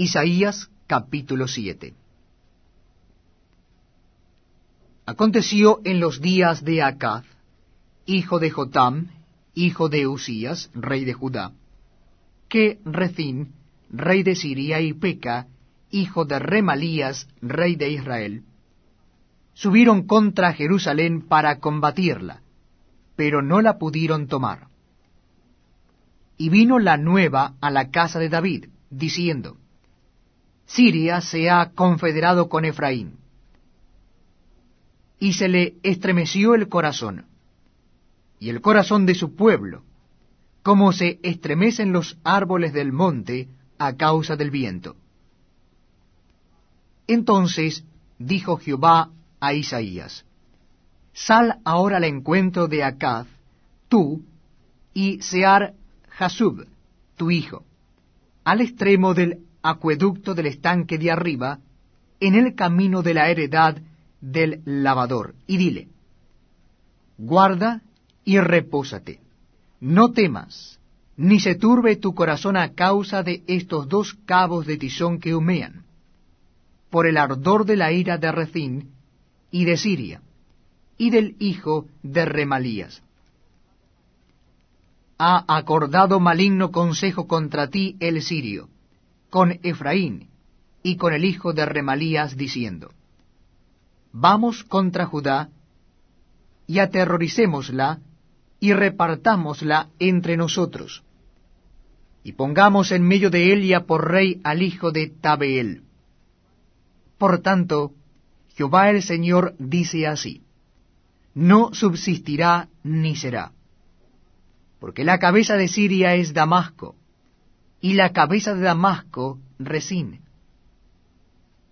Isaías capítulo 7 Aconteció en los días de Acaz, hijo de Jotam, hijo de Usías, rey de Judá, que Rezín, rey de Siria, y Peca, hijo de Remalías, rey de Israel, subieron contra Jerusalén para combatirla, pero no la pudieron tomar. Y vino la nueva a la casa de David, diciendo, Siria se ha confederado con Efraín. Y se le estremeció el corazón, y el corazón de su pueblo, como se estremecen los árboles del monte a causa del viento. Entonces dijo Jehová a Isaías, Sal ahora al encuentro de Acaz, tú, y Sear Jasub, tu hijo, al extremo del acueducto del estanque de arriba, en el camino de la heredad del lavador, y dile, guarda y repósate, no temas, ni se turbe tu corazón a causa de estos dos cabos de tizón que humean, por el ardor de la ira de Rezín y de Siria, y del hijo de Remalías. Ha acordado maligno consejo contra ti el sirio, con Efraín y con el hijo de Remalías, diciendo, Vamos contra Judá, y aterroricémosla, y repartámosla entre nosotros, y pongamos en medio de ella por rey al hijo de Tabeel. Por tanto, Jehová el Señor dice así, no subsistirá ni será, porque la cabeza de Siria es Damasco, y la cabeza de Damasco Resín.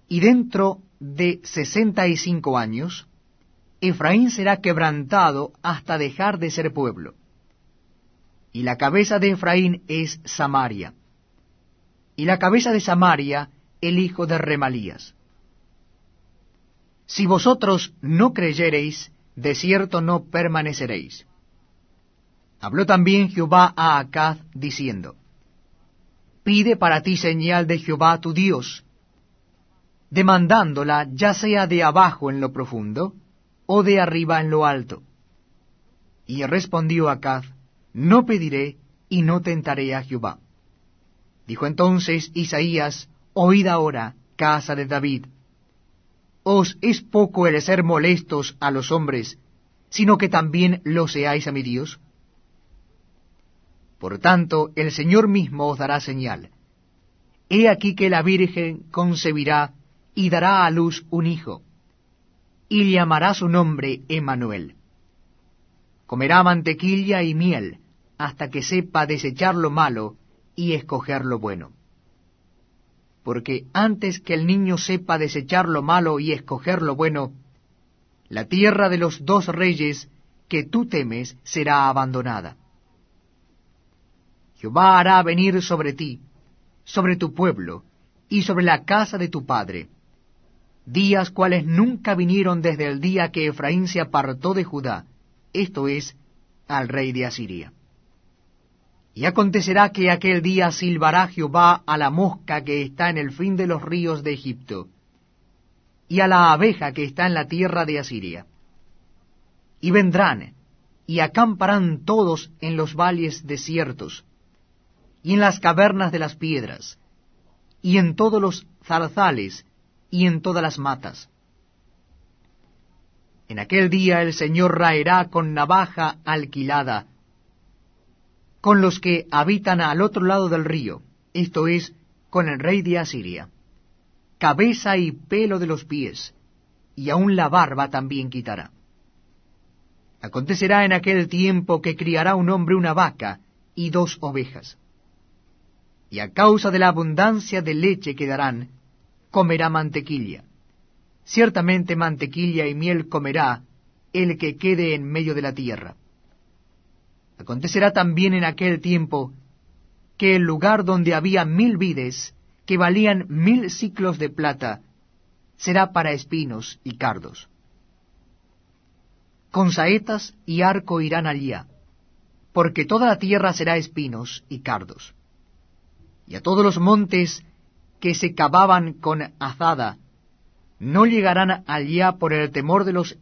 Y dentro de sesenta y cinco años, Efraín será quebrantado hasta dejar de ser pueblo. Y la cabeza de Efraín es Samaria. Y la cabeza de Samaria el hijo de Remalías. Si vosotros no creyereis, de cierto no permaneceréis. Habló también Jehová a Acaz, diciendo, Pide para ti señal de Jehová tu Dios, demandándola ya sea de abajo en lo profundo, o de arriba en lo alto. Y respondió Acaz, No pediré y no tentaré a Jehová. Dijo entonces Isaías, Oíd ahora, casa de David. ¿Os es poco el ser molestos a los hombres, sino que también lo seáis a mi Dios? Por tanto, el Señor mismo os dará señal. He aquí que la Virgen concebirá y dará a luz un hijo, y llamará su nombre Emmanuel. Comerá mantequilla y miel, hasta que sepa desechar lo malo y escoger lo bueno. Porque antes que el niño sepa desechar lo malo y escoger lo bueno, la tierra de los dos reyes que tú temes será abandonada. Jehová hará venir sobre ti, sobre tu pueblo, y sobre la casa de tu padre, días cuales nunca vinieron desde el día que Efraín se apartó de Judá, esto es, al rey de Asiria. Y acontecerá que aquel día silbará Jehová a la mosca que está en el fin de los ríos de Egipto, y a la abeja que está en la tierra de Asiria. Y vendrán, y acamparán todos en los valles desiertos, y en las cavernas de las piedras, y en todos los zarzales, y en todas las matas. En aquel día el Señor raerá con navaja alquilada, con los que habitan al otro lado del río, esto es, con el rey de Asiria, cabeza y pelo de los pies, y aun la barba también quitará. Acontecerá en aquel tiempo que criará un hombre una vaca y dos ovejas y a causa de la abundancia de leche que darán, comerá mantequilla. Ciertamente mantequilla y miel comerá el que quede en medio de la tierra. Acontecerá también en aquel tiempo que el lugar donde había mil vides, que valían mil ciclos de plata, será para espinos y cardos. Con saetas y arco irán allá, porque toda la tierra será espinos y cardos y a todos los montes que se cavaban con azada, no llegarán allá por el temor de los